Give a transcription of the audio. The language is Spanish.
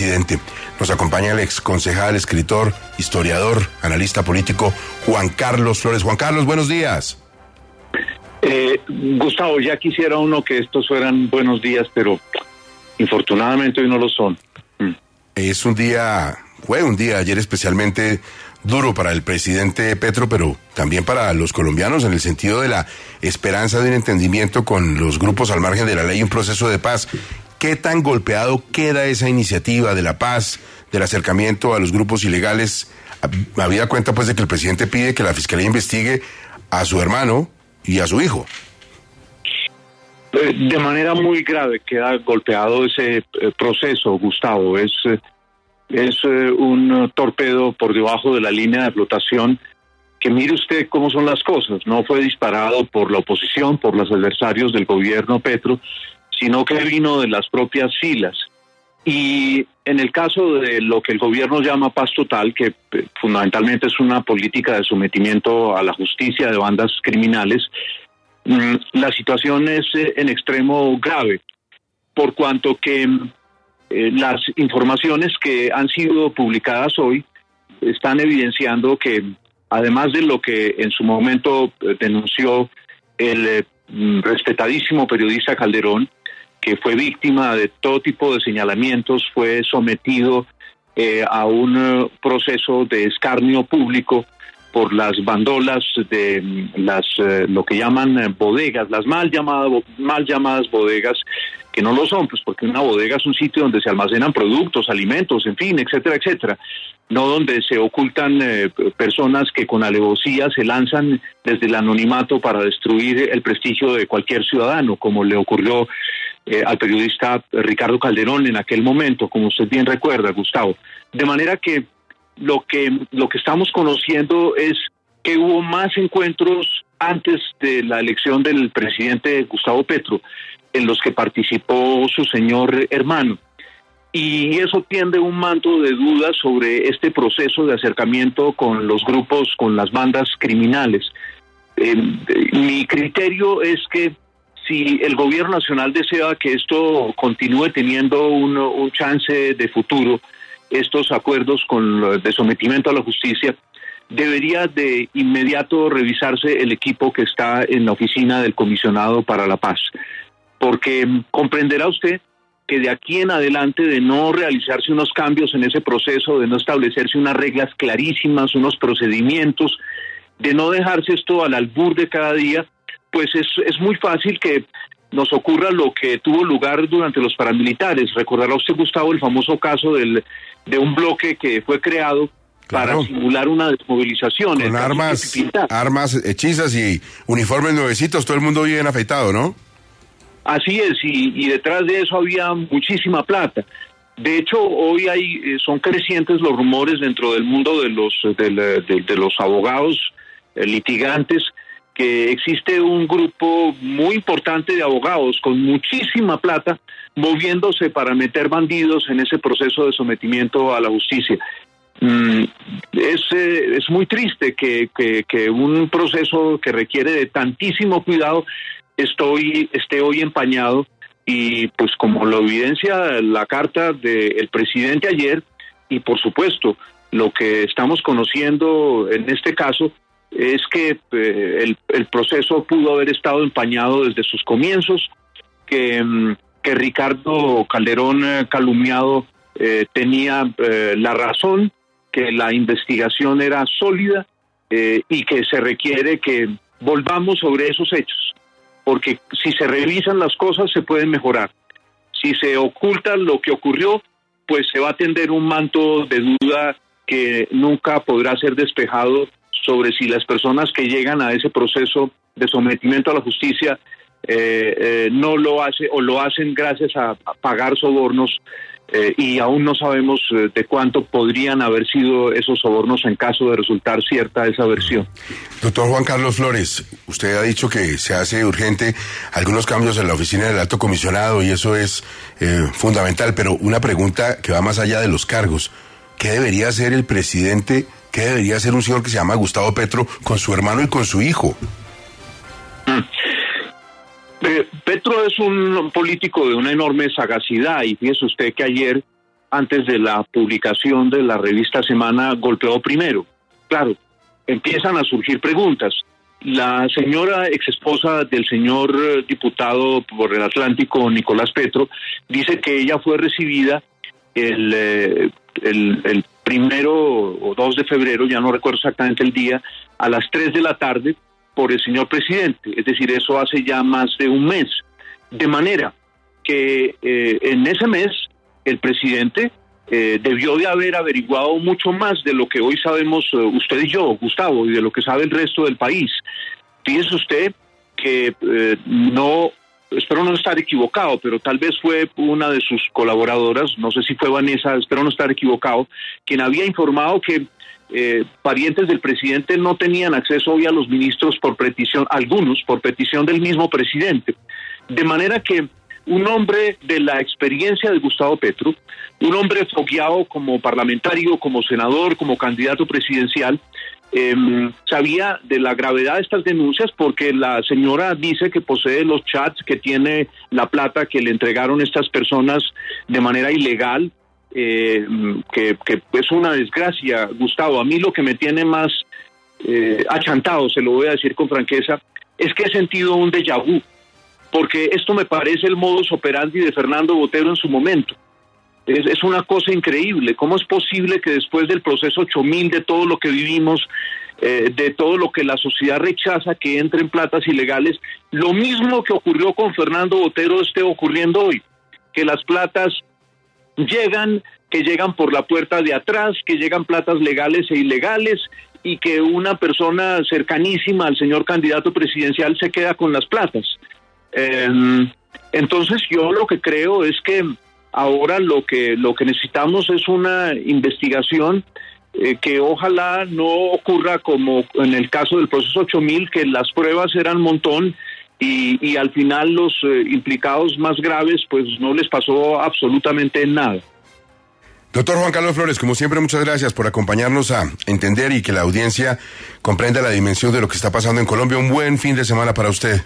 presidente. Nos acompaña el ex concejal, escritor, historiador, analista político Juan Carlos Flores. Juan Carlos, buenos días. Eh, Gustavo, ya quisiera uno que estos fueran buenos días, pero infortunadamente hoy no lo son. Mm. Es un día, fue un día ayer especialmente duro para el presidente Petro, pero también para los colombianos en el sentido de la esperanza de un entendimiento con los grupos al margen de la ley y un proceso de paz. ¿Qué tan golpeado queda esa iniciativa de la paz, del acercamiento a los grupos ilegales? Había cuenta pues de que el presidente pide que la fiscalía investigue a su hermano y a su hijo. Eh, de manera muy grave queda golpeado ese eh, proceso, Gustavo. Es eh, es un torpedo por debajo de la línea de flotación que mire usted cómo son las cosas. No fue disparado por la oposición, por los adversarios del gobierno Petro, sino que vino de las propias filas. Y en el caso de lo que el gobierno llama paz total, que eh, fundamentalmente es una política de sometimiento a la justicia de bandas criminales, mm, la situación es eh, en extremo grave, por cuanto que eh, las informaciones que han sido publicadas hoy están evidenciando que además de lo que en su momento denunció el eh, respetadísimo periodista Calderón, que fue víctima de todo tipo de señalamientos, fue sometido a un proceso de escarnio público por las bandolas de mm, las lo que llaman bodegas, las mal llamadas mal llamadas bodegas que no lo son, pues porque una bodega es un sitio donde se almacenan productos, alimentos, en fin, etcétera, etcétera, no donde se ocultan eh, personas que con alevosía se lanzan desde el anonimato para destruir el prestigio de cualquier ciudadano, como le ocurrió eh, al periodista Ricardo Calderón en aquel momento, como usted bien recuerda, Gustavo. De manera que lo que lo que estamos conociendo es que hubo más encuentros antes de la elección del presidente Gustavo Petro en los que participó su señor hermano. Y eso tiende un manto de dudas sobre este proceso de acercamiento con los grupos, con las bandas criminales. Eh, mi criterio es que si el gobierno nacional desea que esto continúe teniendo un, chance de futuro, estos acuerdos con de sometimiento a la justicia, debería de inmediato revisarse el equipo que está en la oficina del comisionado para la paz. Porque comprenderá usted que de aquí en adelante de no realizarse unos cambios en ese proceso, de no establecerse unas reglas clarísimas, unos procedimientos, de no dejarse esto al albur de cada día, pues es, es muy fácil que nos ocurra lo que tuvo lugar durante los paramilitares. Recordará usted, Gustavo, el famoso caso del, de un bloque que fue creado para simular una desmovilización. Con armas, armas hechizas y uniformes nuevecitos, todo el mundo bien afeitado, ¿no? Así es, y, detrás de eso había muchísima plata. De hecho, hoy hay, eh, son crecientes los rumores dentro del mundo de los, de, los abogados eh, litigantes existe un grupo muy importante de abogados con muchísima plata moviéndose para meter bandidos en ese proceso de sometimiento a la justicia. Mm, es, eh, es muy triste que, que, un proceso que requiere de tantísimo cuidado estoy, esté hoy empañado y pues como lo evidencia la carta del presidente ayer y por supuesto lo que estamos conociendo en este caso es que eh, el, el, proceso pudo haber estado empañado desde sus comienzos, que, mm, que Ricardo Calderón eh, calumniado eh, tenía la razón, que la investigación era sólida y que se requiere que volvamos sobre esos hechos porque si se revisan las cosas se pueden mejorar. Si se oculta lo que ocurrió, pues se va a tender un manto de duda que nunca podrá ser despejado sobre si las personas que llegan a ese proceso de sometimiento a la justicia eh, eh, no lo hace o lo hacen gracias a pagar sobornos eh, y aún no sabemos de cuánto podrían haber sido esos sobornos en caso de resultar cierta esa versión. Doctor Juan Carlos Flores, usted ha dicho que se hace urgente algunos cambios en la oficina del alto comisionado y eso es fundamental, pero una pregunta que va más allá de los cargos. ¿Qué debería hacer el presidente? ¿Qué debería hacer un señor que se llama Gustavo Petro con su hermano y con su hijo? Mm. Petro es un político de una enorme sagacidad y fíjese usted que ayer antes de la publicación de la revista Semana, golpeó primero. Claro, empiezan a surgir preguntas. La señora exesposa del señor eh, diputado por el Atlántico, Nicolás Petro, dice que ella fue recibida el, eh, el, primero o 2 de febrero, ya no recuerdo exactamente el día, a las 3 de la tarde por el señor presidente. Es decir, eso hace ya más de un mes. De manera que eh, en ese mes el presidente eh, debió de haber averiguado mucho más de lo que hoy sabemos eh, usted y yo, Gustavo, y de lo que sabe el resto del país. Fíjese usted que no, espero no estar equivocado, pero tal vez fue una de sus colaboradoras, no sé si fue Vanessa, espero no estar equivocado, quien había informado que eh, parientes del presidente no tenían acceso hoy a los ministros por petición, algunos por petición del mismo presidente. De manera que un hombre de la experiencia de Gustavo Petro, un hombre fogueado como parlamentario, como senador, como candidato presidencial, eh, sabía de la gravedad de estas denuncias porque la señora dice que posee los chats, que tiene la plata que le entregaron estas personas de manera ilegal, eh, que, es una desgracia, Gustavo. A mí lo que me tiene más eh, achantado, se lo voy a decir con franqueza, es que he sentido un déjà vu porque esto me parece el modus operandi de Fernando Botero en su momento. Es, es, una cosa increíble. ¿Cómo es posible que después del proceso 8000, de todo lo que vivimos, eh, de todo lo que la sociedad rechaza que entren platas ilegales, lo mismo que ocurrió con Fernando Botero esté ocurriendo hoy? Que las platas llegan, que llegan por la puerta de atrás, que llegan platas legales e ilegales y que una persona cercanísima al señor candidato presidencial se queda con las platas. Eh, entonces yo lo que creo es que ahora lo que lo que necesitamos es una investigación eh, que ojalá no ocurra como en el caso del proceso 8000 que las pruebas eran montón y, y, al final los eh, implicados más graves pues no les pasó absolutamente nada. Doctor Juan Carlos Flores, como siempre, muchas gracias por acompañarnos a entender y que la audiencia comprenda la dimensión de lo que está pasando en Colombia. Un buen fin de semana para usted.